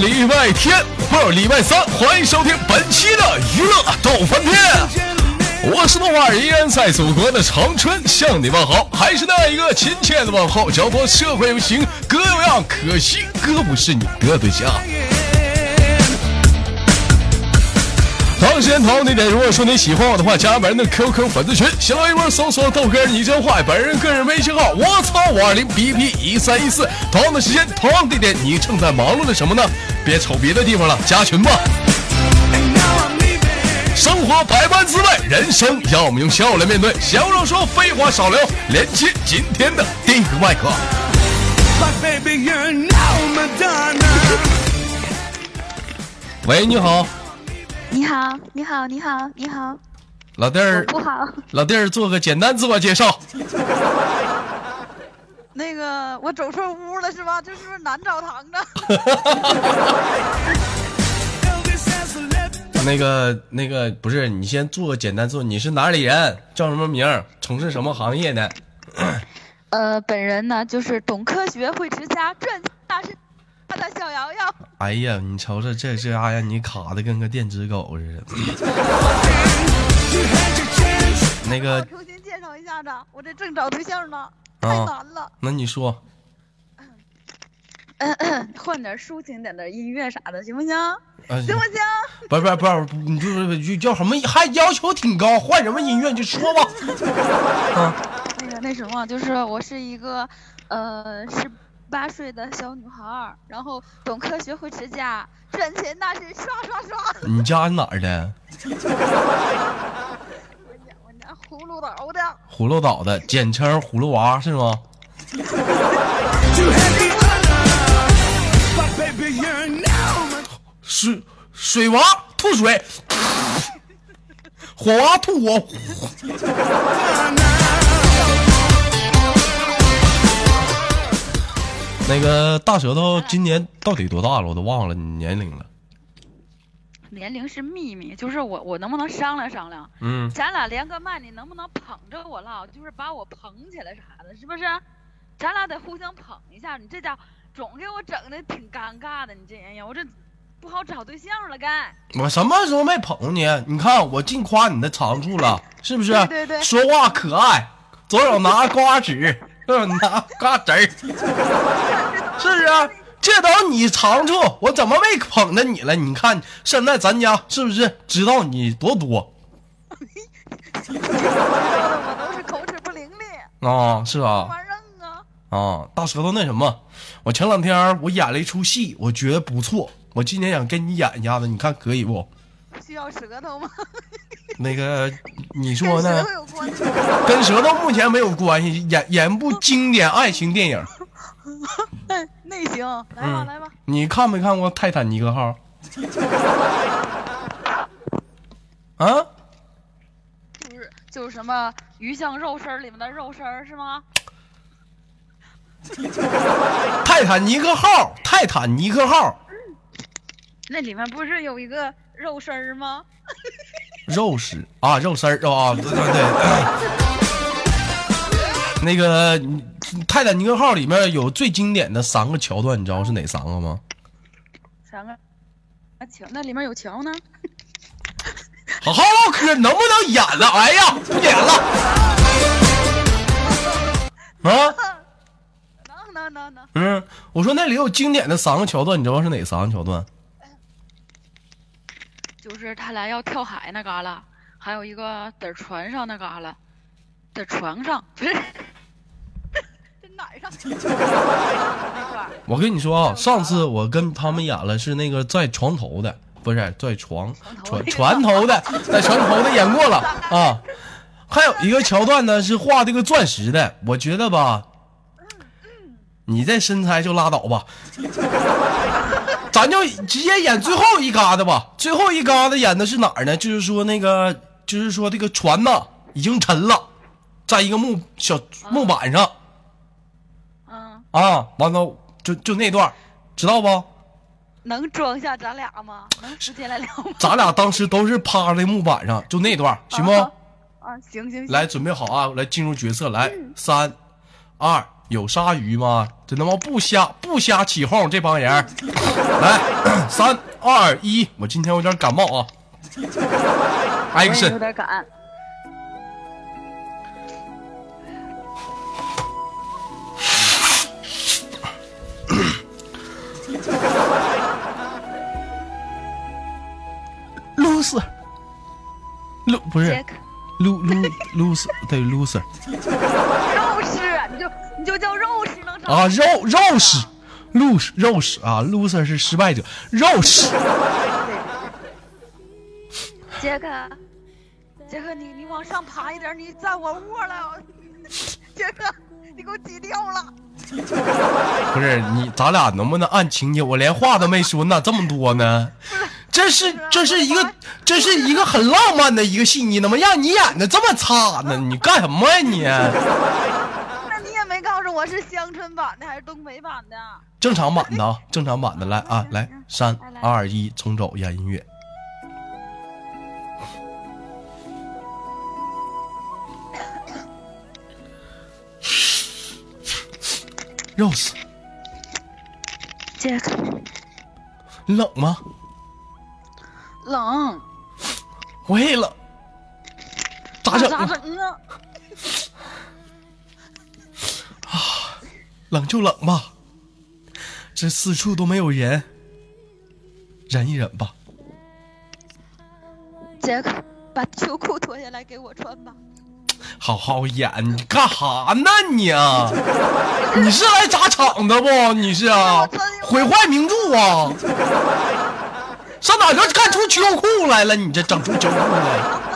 礼拜天，不是礼拜三，欢迎收听本期的娱乐逗翻天。我是豆瓣，依然在祖国的长春向你问好，还是那一个亲切的问候，脚步社会有情哥有样，可惜哥不是你的对象。同时间同样地点，如果说你喜欢我的话，加本人的 QQ 粉丝群，新浪微博搜索豆哥你真坏，本人个人微信号我操五二零 BP 一三一四。同样的时间，同样地点，你正在忙碌的什么呢？别瞅别的地方了，加群吧。生活百般滋味，人生让我们用笑来面对。闲话少说，废话少聊，连接今天的第一个麦克。喂，你好。你好，你好，你好，你好，老弟儿，不好。老弟儿，做个简单自我介绍。那个，我走错屋了是吧？这是不是南澡堂子？那个，那个不是，你先做个简单做。你是哪里人？叫什么名？从事什么行业的？呃，本人呢，就是懂科学、会持家、赚大是他的小瑶瑶。哎呀，你瞅瞅这这家呀，你卡的跟个电子狗似的。那个，重新介绍一下子，我这正找对象呢，太难了。那你说，换点抒情点的音乐啥的，行不行？行不行？不是不是不是，你就就叫什么？还要求挺高，换什么音乐？你就说吧。啊，那个那什么，就是我是一个，呃，是。八岁的小女孩，然后懂科学会持家，赚钱那是刷刷刷。你家哪儿的？我 家我家葫芦岛的。葫芦岛的，简称葫芦娃是吗？水水娃吐水，火娃吐火。那个大舌头今年到底多大了？我都忘了你年龄了。年龄是秘密，就是我我能不能商量商量？嗯，咱俩连个麦，你能不能捧着我唠？就是把我捧起来啥的，是不是？咱俩得互相捧一下。你这家总给我整的挺尴尬的，你这人呀，我这不好找对象了，该。我什么时候没捧你？你看我净夸你的长处了，是不是？对对对。说话可爱，左手拿瓜子。拿嘎子儿，是不是？这都你长处，我怎么没捧着你了？你看现在咱家是不是知道你多多？我 都是口齿不伶俐啊，是吧？啊，大舌头那什么，我前两天我演了一出戏，我觉得不错，我今天想跟你演一下子，你看可以不？需要舌头吗？那个，你说呢？跟舌头目前没有关系，演演部经典爱情电影。那 那行，来吧来吧。你看没看过《泰坦尼克号》？啊？就是就是什么鱼香肉丝里面的肉丝是吗？泰坦尼克号，泰坦尼克号。那里面不是有一个？肉丝儿吗？肉丝啊，肉丝儿啊，对对对。那个《泰坦尼克号》里面有最经典的三个桥段，你知道是哪三个吗？三个？啊，桥那里面有桥呢。好好唠嗑，能不能演了？哎呀，不演了。啊？能能能能。嗯，我说那里有经典的三个桥段，你知道是哪三个桥段？就是他俩要跳海那旮旯，还有一个在船上那旮旯，在床上不是，在哪儿上？我跟你说啊，上次我跟他们演了是那个在床头的，不是在床船船头的，在船头的演过了 啊。还有一个桥段呢是画这个钻石的，我觉得吧，你这身材就拉倒吧。咱就直接演最后一嘎子吧。最后一嘎子演的是哪儿呢？就是说那个，就是说这个船呐已经沉了，在一个木小木板上。嗯。啊，完了就就那段，知道不？能装下咱俩吗？能直接来聊吗？咱俩当时都是趴在木板上，就那段，行不？啊，行行行。来，准备好啊，来进入角色，来，三、二、有鲨鱼吗？这他妈不瞎不瞎起哄，这帮人。来，三二一，我今天有点感冒啊。Action。有点赶。loser，露不是露露 loser，对 loser。啊？肉肉食，露肉食啊？loser 是失败者，肉食。杰克，杰克，你你往上爬一点，你占我窝了。杰克，你给我挤掉了。不是你，咱俩能不能按情节？我连话都没说，你咋这么多呢？这是这是一个这是一个很浪漫的一个戏，你怎么让你演的这么差呢？你干什么呀你？我是乡村版的还是东北版的？正常版的啊，正常版的 来啊，来三二一，重走演音乐。Rose，杰克，冷吗？冷，我也冷，咋整？咋整啊？冷就冷吧，这四处都没有人，忍一忍吧。杰克，把秋裤脱下来给我穿吧。好好演，你干哈呢你啊？你是来砸场子不？你是啊？毁坏名著啊？上哪就看出秋裤来了？你这整出秋裤来？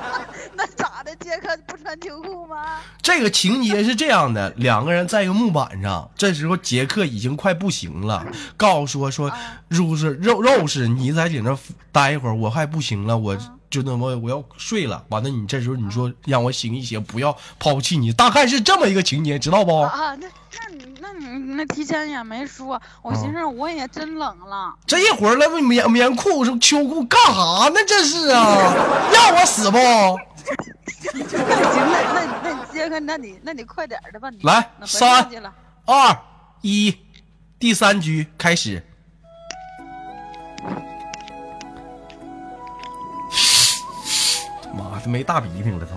不穿秋裤吗？这个情节是这样的：两个人在一个木板上，这时候杰克已经快不行了，告诉说说肉是肉肉是，你在里那待一会儿，我还不行了，我。就那么我要睡了，完了你这时候你说让我醒一醒，不要抛弃你，大概是这么一个情节，知道不？啊，那那你那你那提前也没说，我寻思我也真冷了。这一会儿那，棉棉裤是秋裤干哈呢？这是啊，让我死不？那行，那那那杰克，那你那你快点的吧，你来三二一，第三局开始。妈的，没大鼻涕了，操！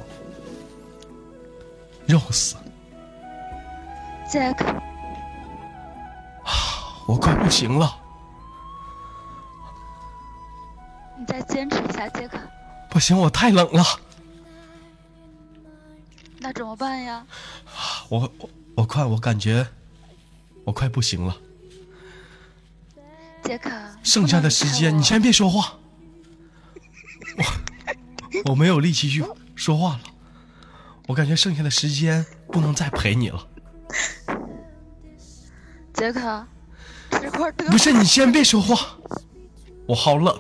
肉死！杰克，我快不行了。你再坚持一下，杰克。不行，我太冷了。那怎么办呀？我我我快，我感觉我快不行了。杰克，剩下的时间你先别说话。我。我没有力气去说话了，我感觉剩下的时间不能再陪你了。杰克，这块不是你先别说话，我好冷，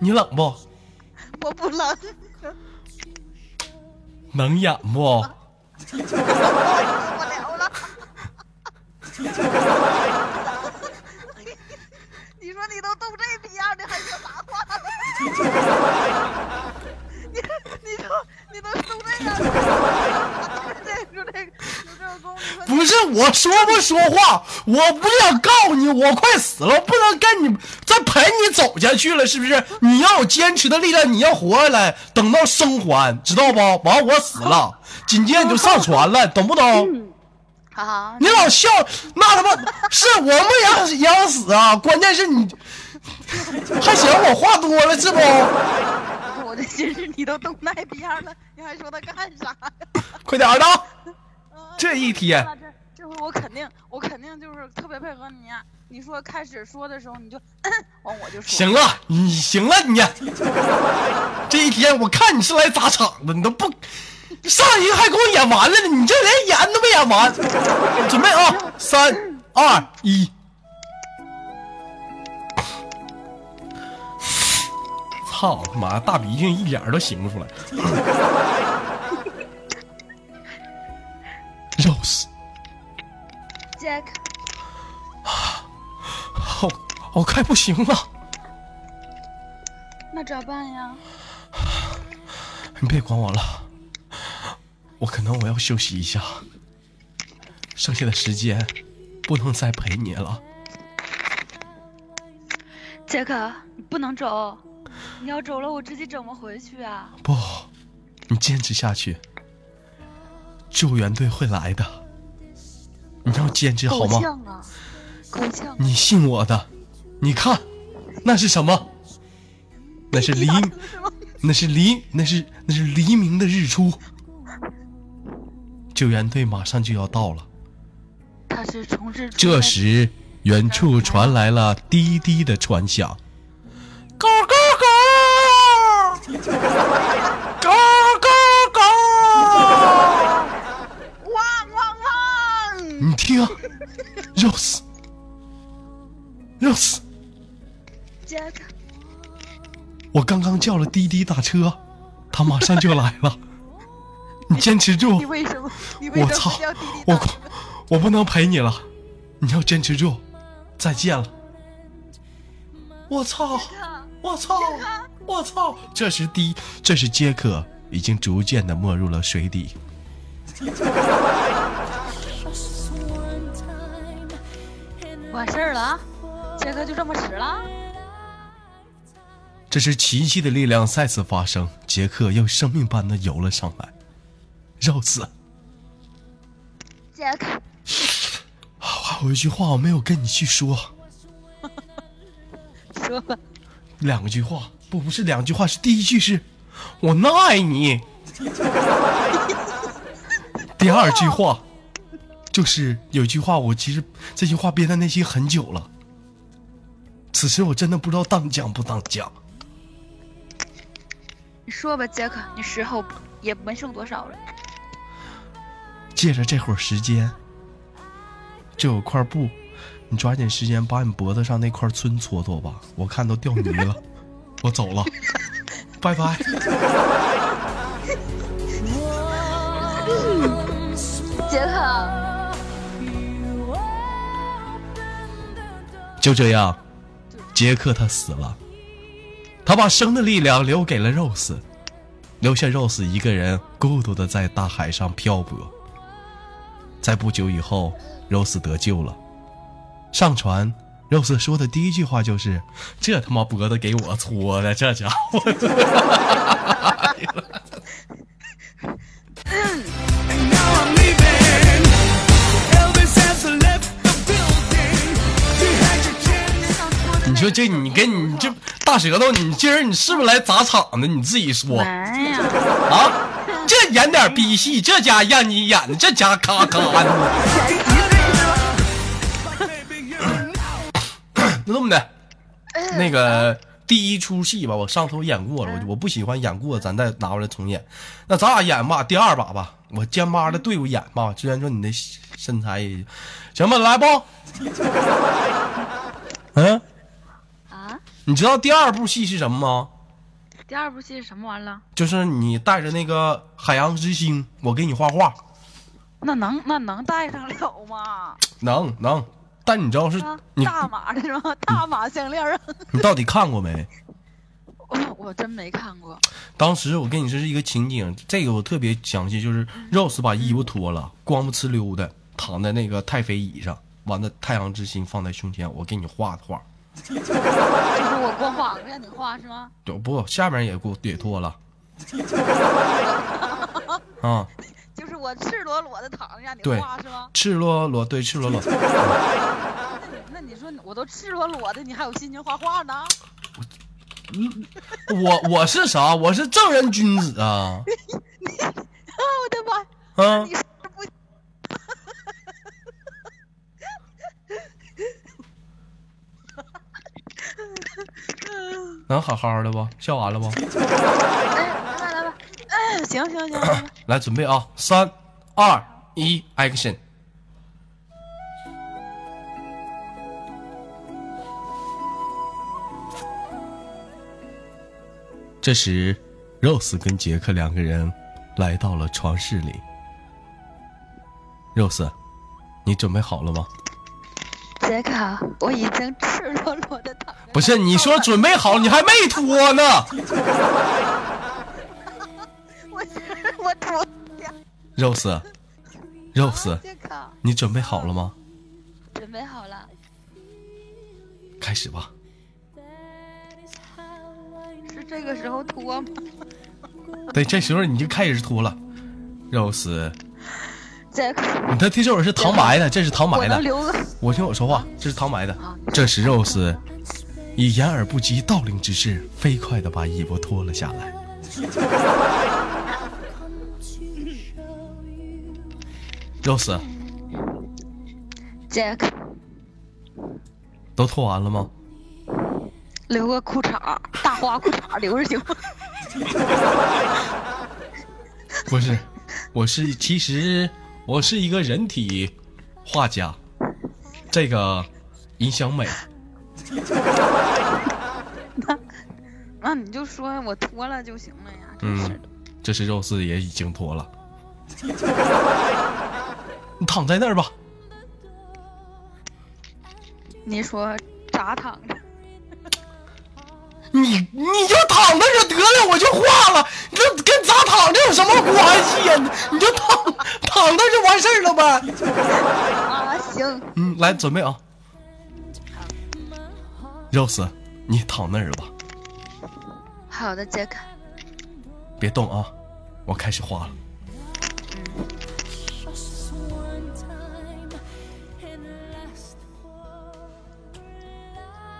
你冷不？我不冷。能演不？受不了了。你说你都冻这逼样的，还说啥话？你都说这样，这个这个不是我说不说话，我不想告诉你，我快死了，不能跟你再陪你走下去了，是不是？你要有坚持的力量，你要活下来，等到生还，知道不？完我死了，紧接着你就上船了，懂不懂？好，你老笑，那他妈 是我们养养死啊！关键是你还嫌我话多了是不？我的心思你都冻那逼样了，你还说他干啥呀？快点的，这一天，肯定，我肯定就是特别配合你。你说开始说的时候，你就 完我就说。行了，你行了，你 这一天我看你是来砸场子，你都不上一个还给我演完了呢，你这连演都没演完。准备啊，三二一。操他妈，大鼻涕一点都擤不出来。Rose，Jack，我我快不行了。那咋办呀？你别管我了，我可能我要休息一下。剩。剩下的时间不能再陪你了。杰克，你不能走，你要走了，我自己怎么回去啊？不，你坚持下去，救援队会来的。你要坚持好吗？你信我的，你看，那是什么？那是黎，那是黎，那是那是黎明的日出。救援队马上就要到了。他是从日。这时，远处传来了滴滴的船响。刚刚叫了滴滴打车，他马上就来了。你坚持住！你为什么？我操！我我不能陪你了，你要坚持住。再见了。我操！我操！我操！这时滴，这时杰克已经逐渐的没入了水底。完事儿了，杰克就这么死了。这是奇迹的力量再次发生，杰克又生命般的游了上来。Rose，杰克，还有一句话我没有跟你去说。说吧。两句话，不，不是两句话，是第一句是“我爱你 ”。第二句话，就是有一句话，我其实这句话憋在内心很久了。此时我真的不知道当讲不当讲。你说吧，杰克，你时候也没剩多少了。借着这会儿时间，就有块布，你抓紧时间把你脖子上那块皴搓搓吧，我看都掉泥了。我走了，拜拜。杰克，就这样，杰克他死了。他把生的力量留给了 Rose，留下 Rose 一个人孤独的在大海上漂泊。在不久以后，Rose 得救了。上船，Rose 说的第一句话就是：“这他妈脖子给我搓的，这家伙。舌头，你今儿你是不是来砸场的？你自己说。啊，这演点逼戏，这家让你演的，这家咔咔的。那这么的，那个第一出戏吧，我上头演过了，我我不喜欢演过，咱再拿回来重演。那咱俩演吧，第二把吧，我肩巴的队伍演吧。虽然说你的身材，行吧，来不？嗯。你知道第二部戏是什么吗？第二部戏是什么玩意儿？就是你带着那个海洋之星，我给你画画。那能那能带上了吗？能能，但你知道是大码的是吗？大码项链啊！你到底看过没？我 我真没看过。当时我跟你说是一个情景，这个我特别详细，就是 Rose 把衣服脱了，光不呲溜的躺在那个太妃椅上，完了太阳之心放在胸前，我给你画的画。就是我光膀子让你画是吗？对，不，下面也给我也脱了。啊，就是我赤裸裸的躺着让你画是吗？赤裸裸，对，赤裸裸。那你说我都赤裸裸的，你还有心情画画呢？我我是啥？我是正人君子啊！你啊，我的妈！啊！能好好的不？笑完了不？来吧来吧，哎，行行行，来准备啊，三二一，action！这时，Rose 跟杰克两个人来到了床室里。Rose，你准备好了吗？杰克，我已经赤裸裸的躺。不是，你说准备好，你还没脱呢。我 我脱。Rose，Rose，Rose，你准备好了吗？准备好了。开始吧。是这个时候脱吗？对，这时候你就开始脱了，Rose。这，你看这首是唐白的，这是唐白的。我我听我说话，这是唐白的。这是 Rose 以掩耳不及盗铃之势，飞快的把衣服脱了下来。Rose，Jack，都脱完了吗？留个裤衩，大花裤衩留着行吗？不是，我是其实我是一个人体画家，这个影响美。那那你就说我脱了就行了呀。嗯，这是肉丝也已经脱了。你躺在那儿吧。你说咋躺着？你你就躺那就得了，我就化了。这跟咋躺着有什么关系呀？你就躺躺那就完事儿了呗。啊，行。嗯，来准备啊。肉丝，你躺那儿吧。好的，杰克。别动啊，我开始画了。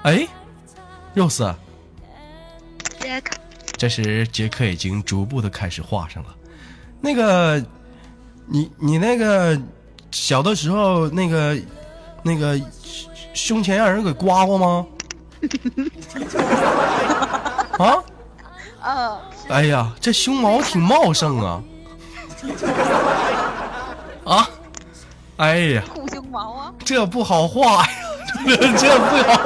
哎，肉丝。杰克，这时杰克已经逐步的开始画上了。那个，你你那个小的时候那个那个胸前让人给刮过吗？啊？啊！哎呀，这胸毛挺茂盛啊！啊！哎呀！护胸毛啊！这不好画呀，这 这不好。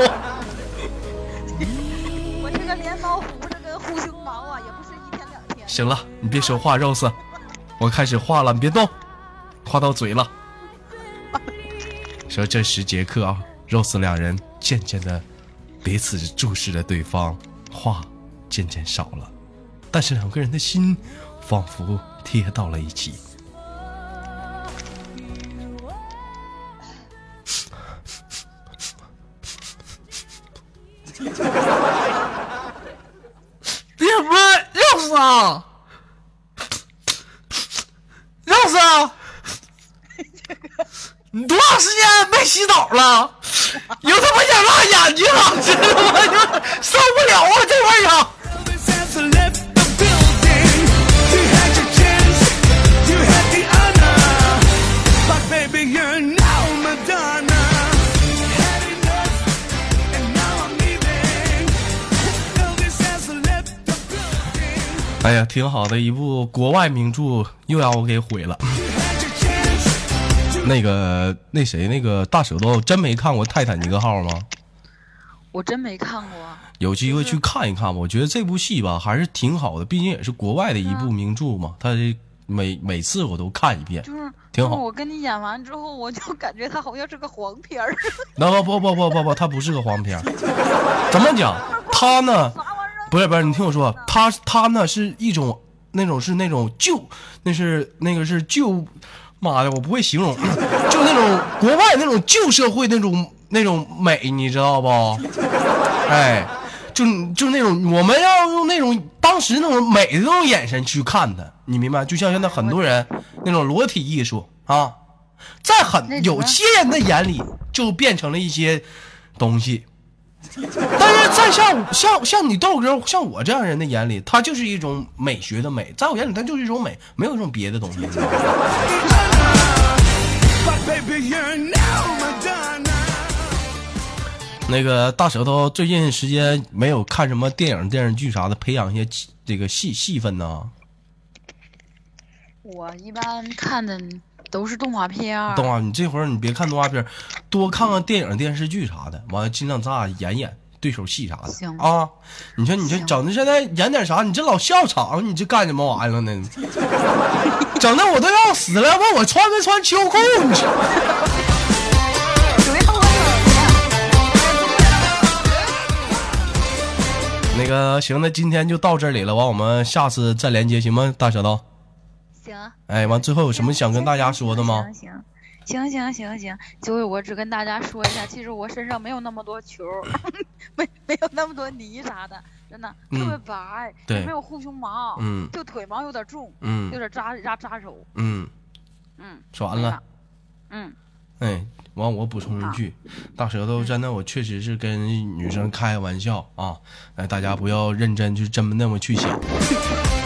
我这个连毛胡子跟护胸毛啊，也不是一天两天。行了，你别说话，Rose，我开始画了，你别动，画到嘴了。说这十节课啊，Rose 两人渐渐的彼此注视着对方，话渐渐少了。但是两个人的心仿佛贴到了一起。哎呀，挺好的一部国外名著，又让我给毁了。那个那谁，那个大舌头真没看过《泰坦尼克号》吗？我真没看过。有机会去看一看吧，我觉得这部戏吧还是挺好的，毕竟也是国外的一部名著嘛。他每每次我都看一遍，就是挺好。我跟你演完之后，我就感觉他好像是个黄片儿。那不不不不不不，他不是个黄片儿。怎么讲？他呢？不是不是，你听我说，他他呢是一种那种是那种旧，那是那个是旧，妈的，我不会形容，就那种国外那种旧社会那种那种美，你知道不？哎，就就那种我们要用那种当时那种美的那种眼神去看他，你明白？就像现在很多人那种裸体艺术啊，在很有些人的眼里就变成了一些东西。但是在像像像你豆哥像我这样人的眼里，它就是一种美学的美，在我眼里它就是一种美，没有一种别的东西。那个大舌头最近时间没有看什么电影电视剧啥的，培养一些这个戏戏份呢？我一般看的都是动画片。动画，你这会儿你别看动画片，多看看电影电视剧啥的，完了尽量咱俩演演对手戏啥的。行啊，你说你这整的现在演点啥？你这老笑场，你这干什么玩意儿呢？整的我都要死了，问我穿没穿秋裤？你 那个行，那今天就到这里了，完我们下次再连接行吗？大舌头。行。哎，完最后有什么想跟大家说的吗？行行行行行，就是我只跟大家说一下，其实我身上没有那么多球，没没有那么多泥啥的，真的特别白，对，没有护胸毛，嗯，就腿毛有点重，嗯，有点扎扎扎手，嗯嗯，说完了，嗯，哎。完，我补充一句，大舌头真的，我确实是跟女生开玩笑啊，哎，大家不要认真，就真那么去想。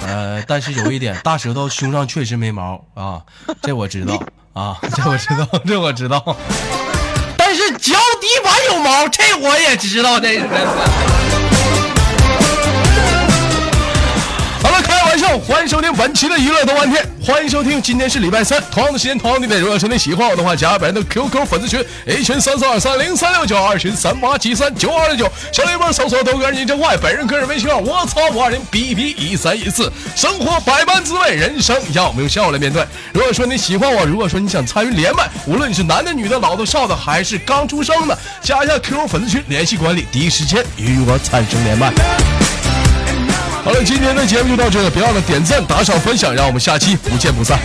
呃，但是有一点，大舌头胸上确实没毛啊，这我知道啊，这我知道，这我知道。但是脚底板有毛，这我也知道，这欢迎收听本期的娱乐多半天，欢迎收听，今天是礼拜三，同样的时间，同样的地点。如果说你喜欢我的话，加本人的 QQ 粉丝群，A 群三四二三零三六九，二群三八七三九二六九，小礼包搜索豆哥你真坏，本人个人微信号，我操五二零 B B 一三一四，生活百般滋味，人生要我们用笑来面对。如果说你喜欢我，如果说你想参与连麦，无论你是男的、女的、老的、少的，还是刚出生的，加一下 QQ 粉丝群，联系管理，第一时间与我产生连麦。好了，今天的节目就到这了，别忘了点赞、打赏、分享，让我们下期不见不散。